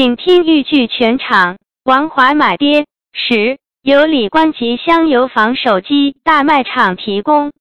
请听豫剧全场。王华买爹十，由李冠吉香油坊手机大卖场提供。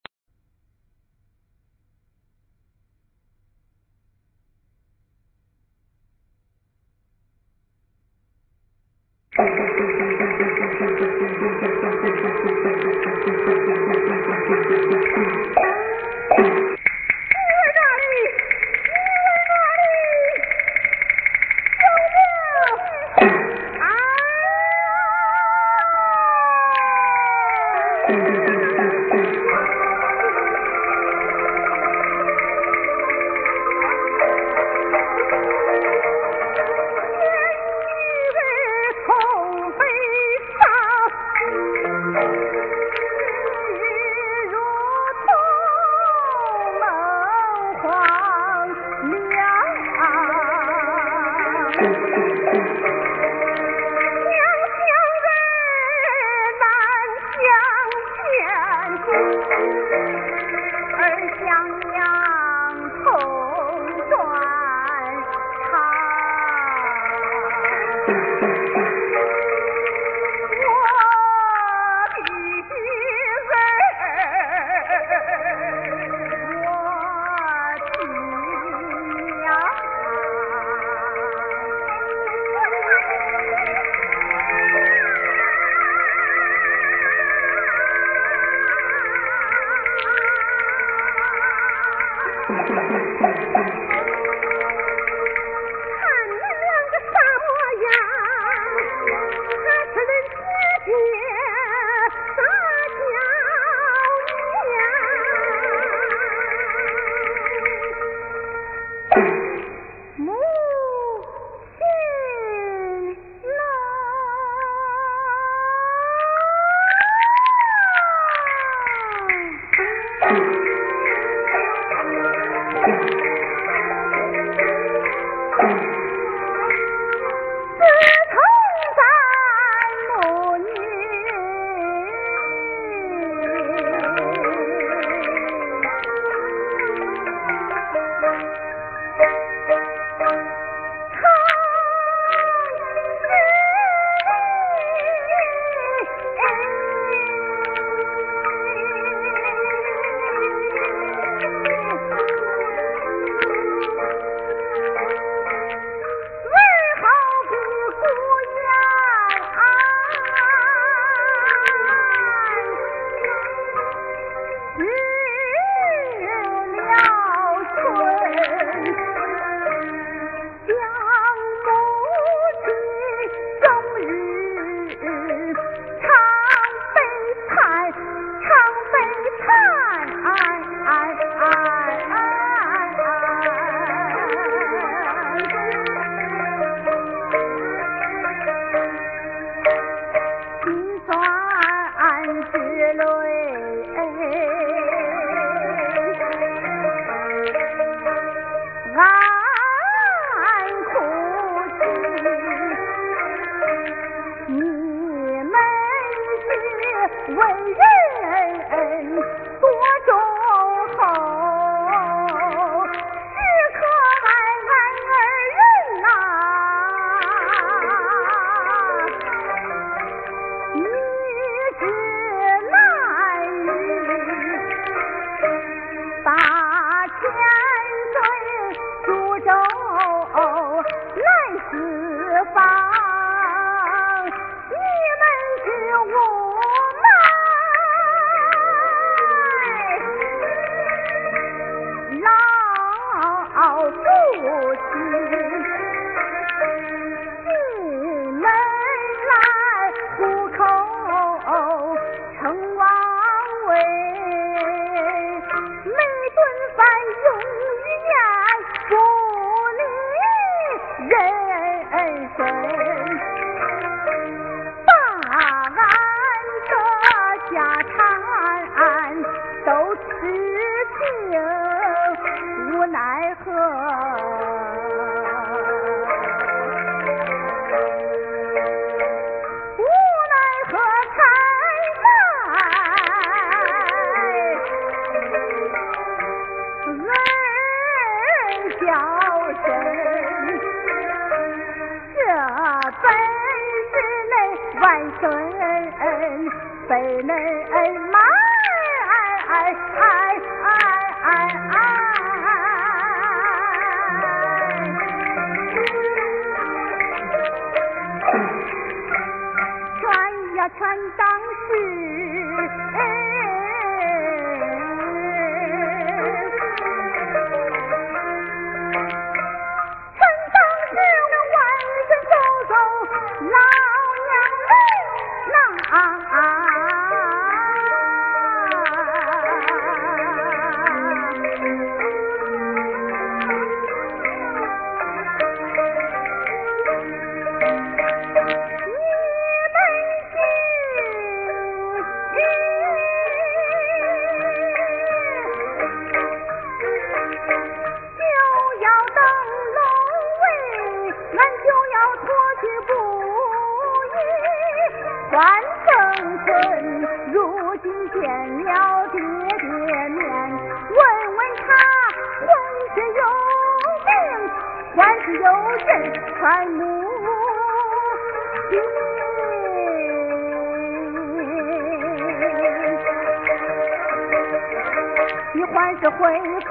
这回忆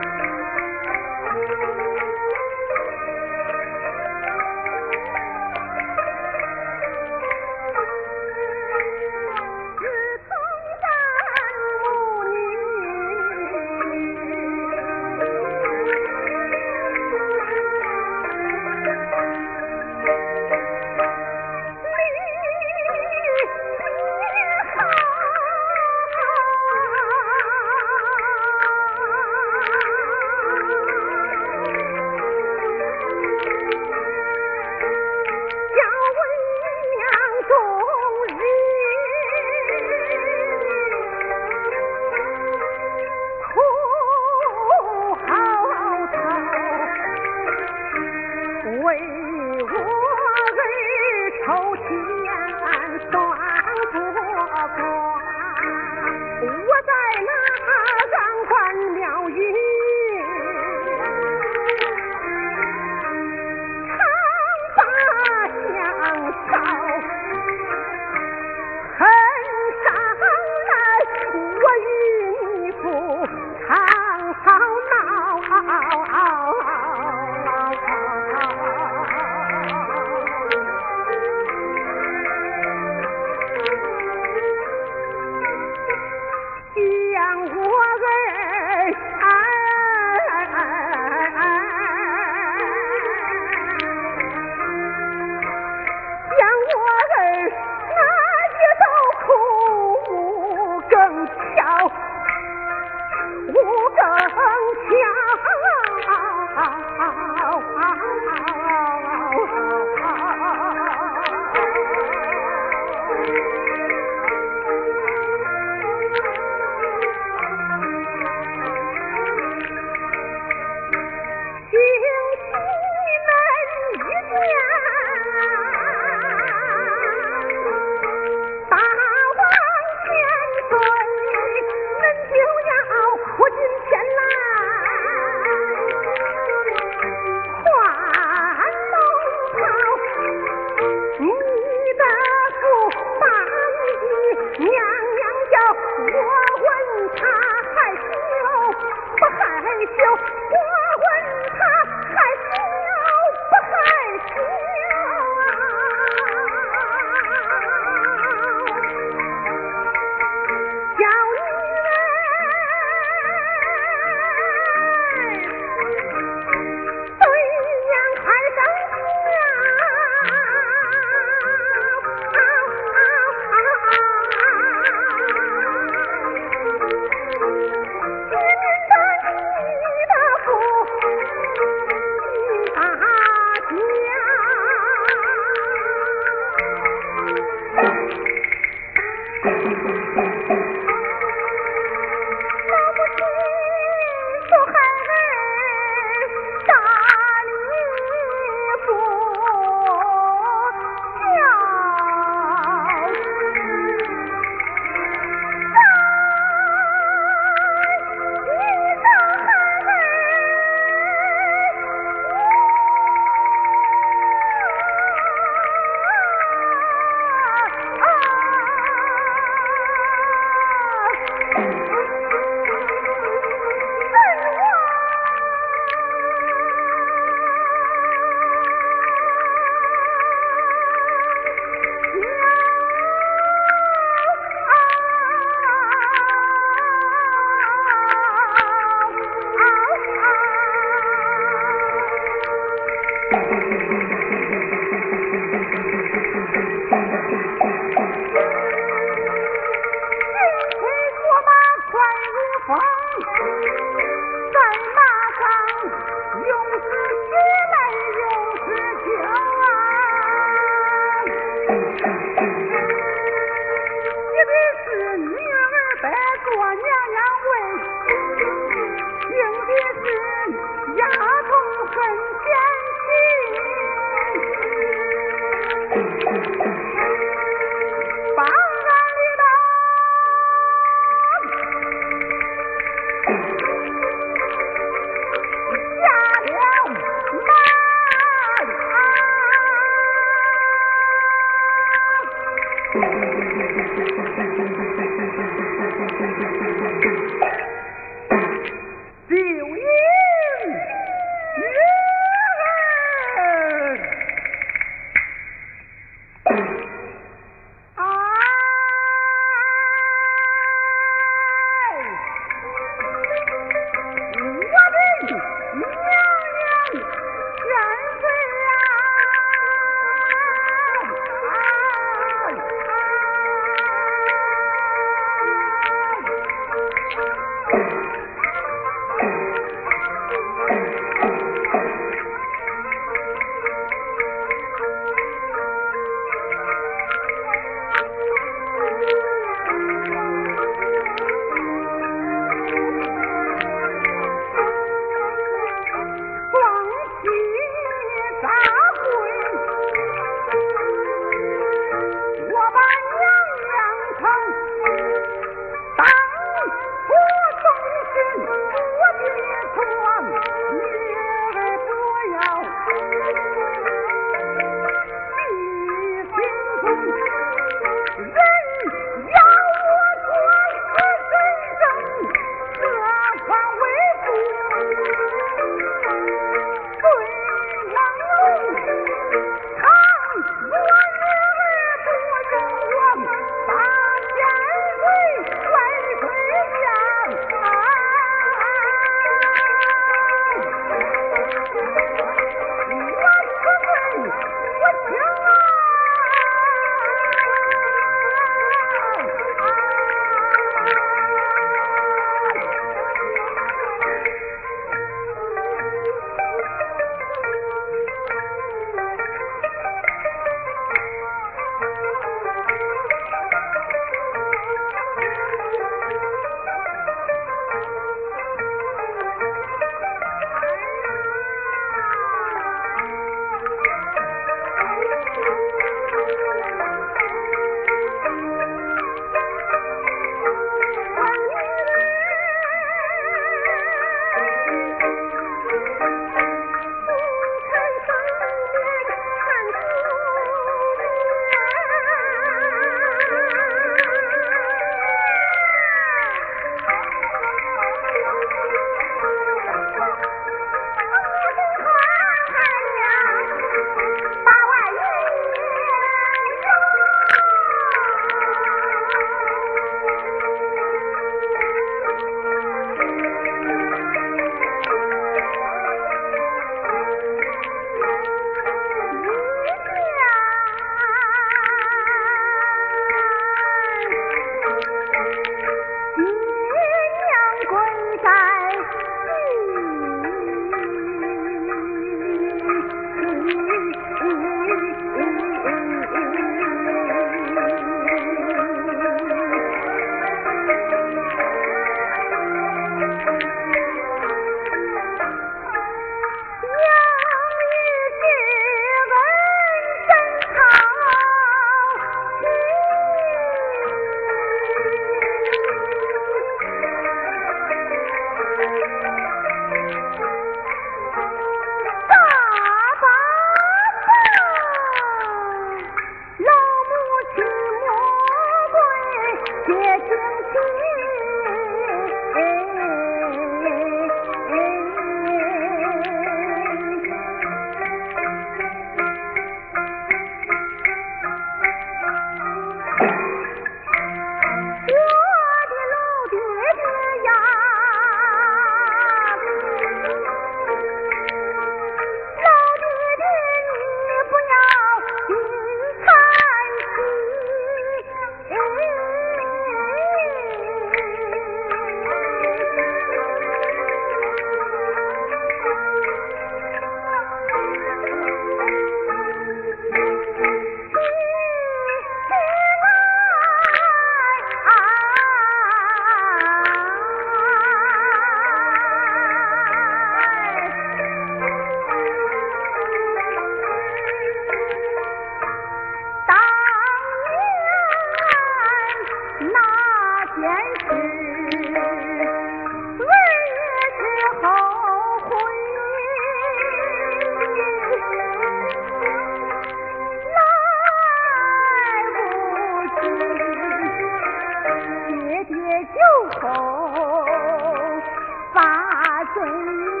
say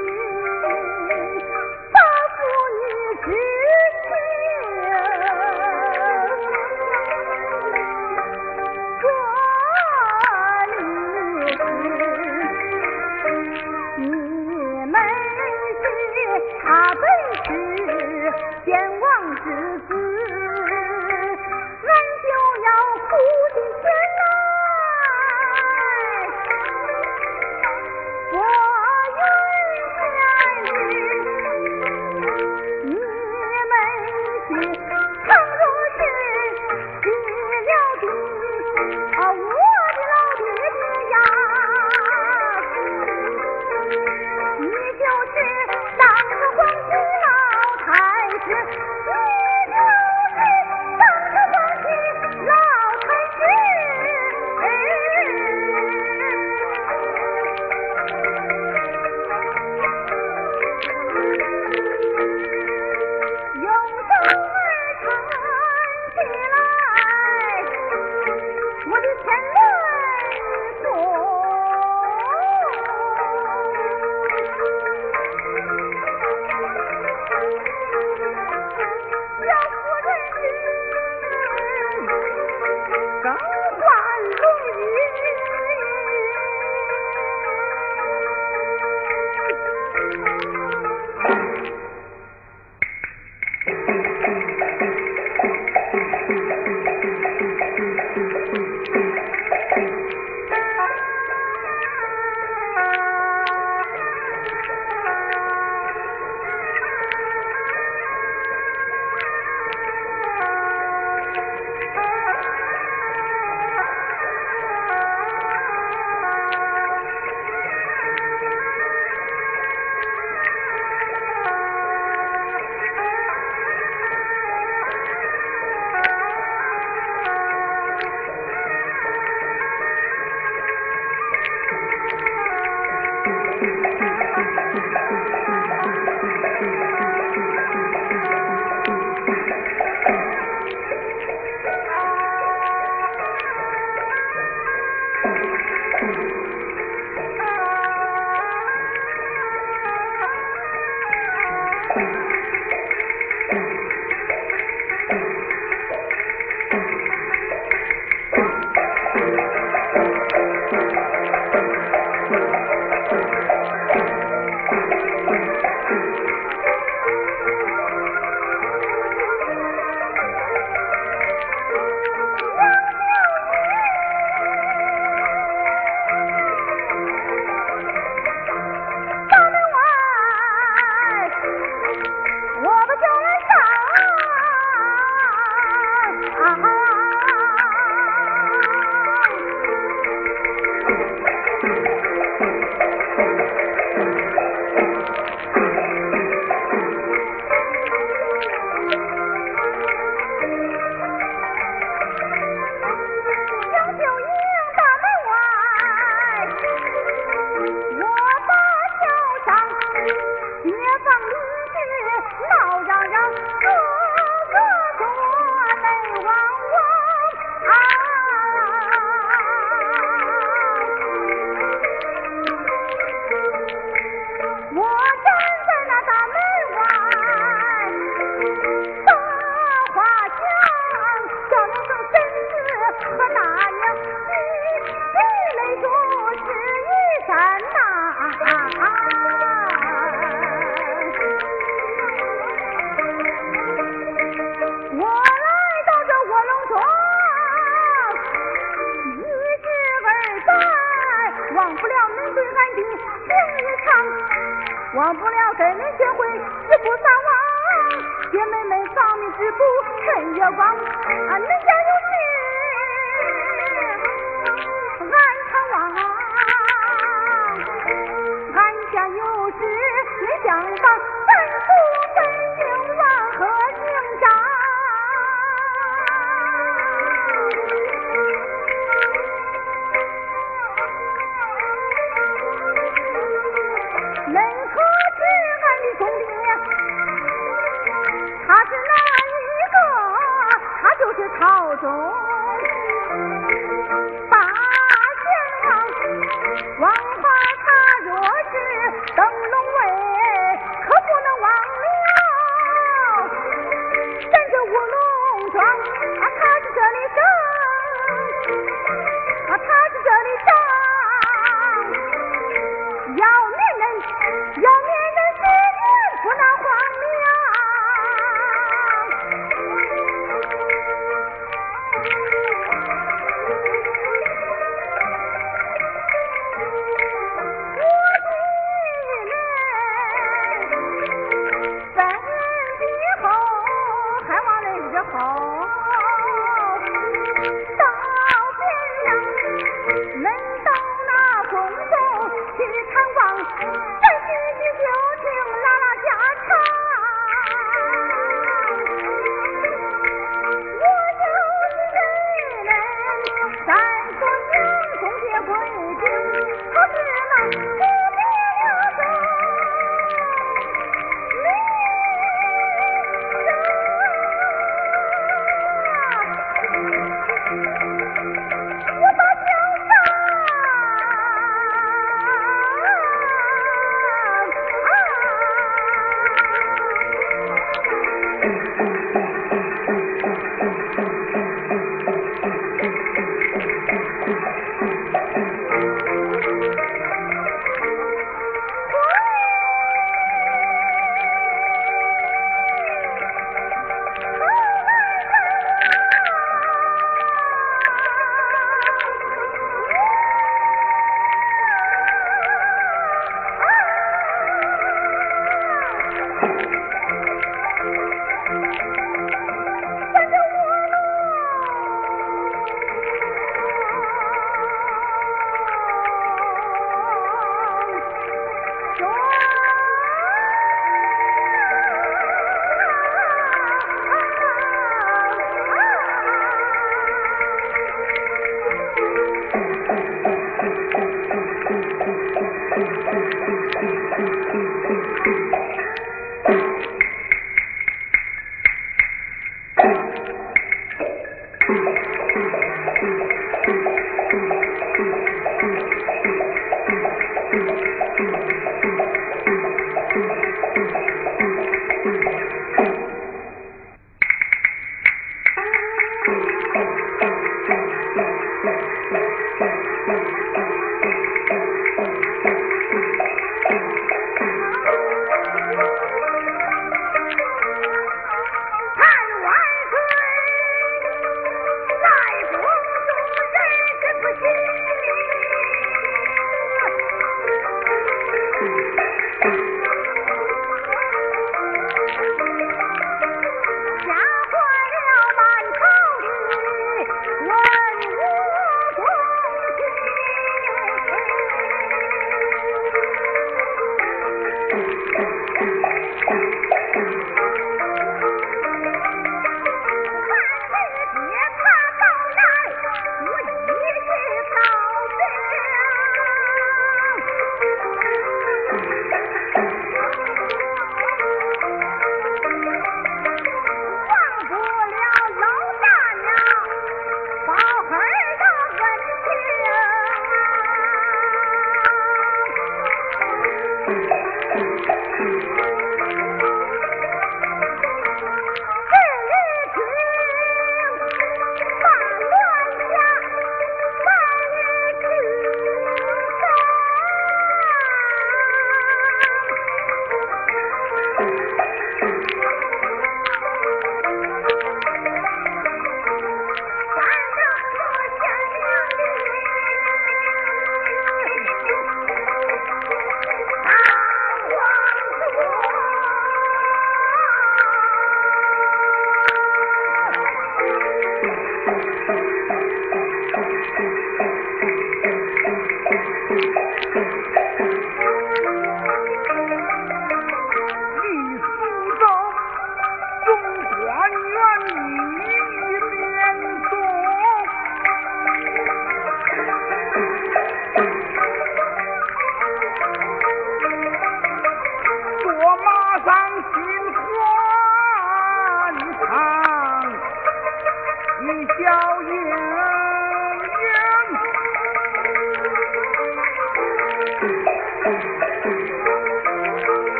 people.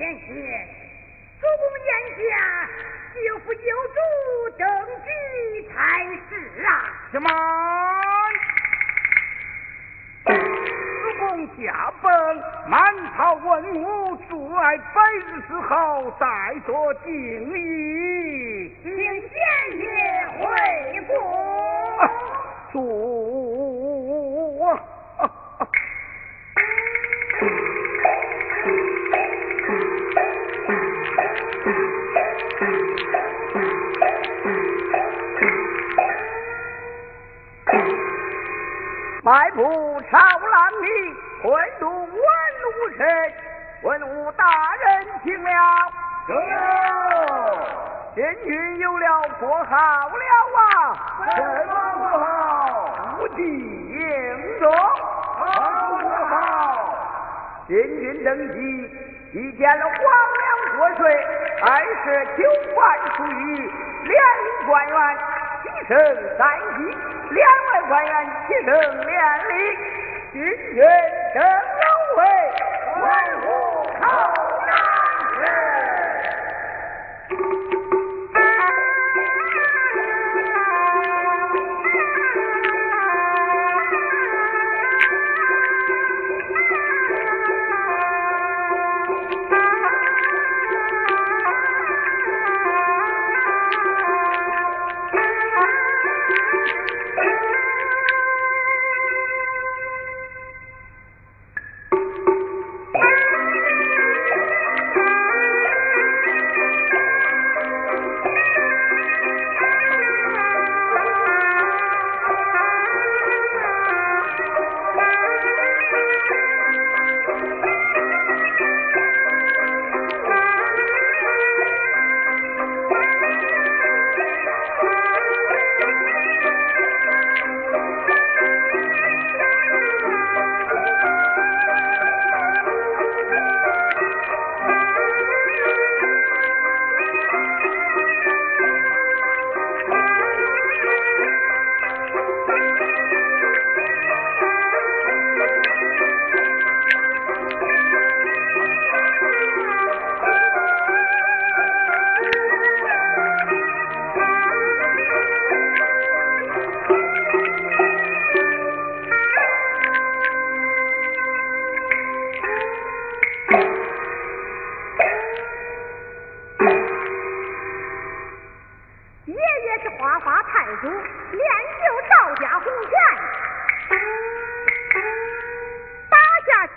贤妻，主公眼下舅父有主登基才是啊！什么？主公驾崩，满朝文武祝爱百日之后，再做敬意，请贤爷回宫。主。迈步朝南里，混入文武臣，文武大人听了，贤君有了国号了啊！什么国号？无敌应中。好国号？贤君登基，一见了皇粮国税，二是九万属于两营官员，提升三级。官员齐升连礼，军权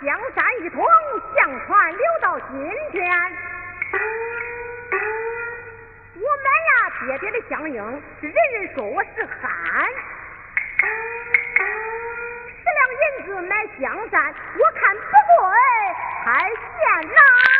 江山一统像船留到今天。我买呀爹爹的相应人人说我是憨十两银子买江山我看不贵还嫌呐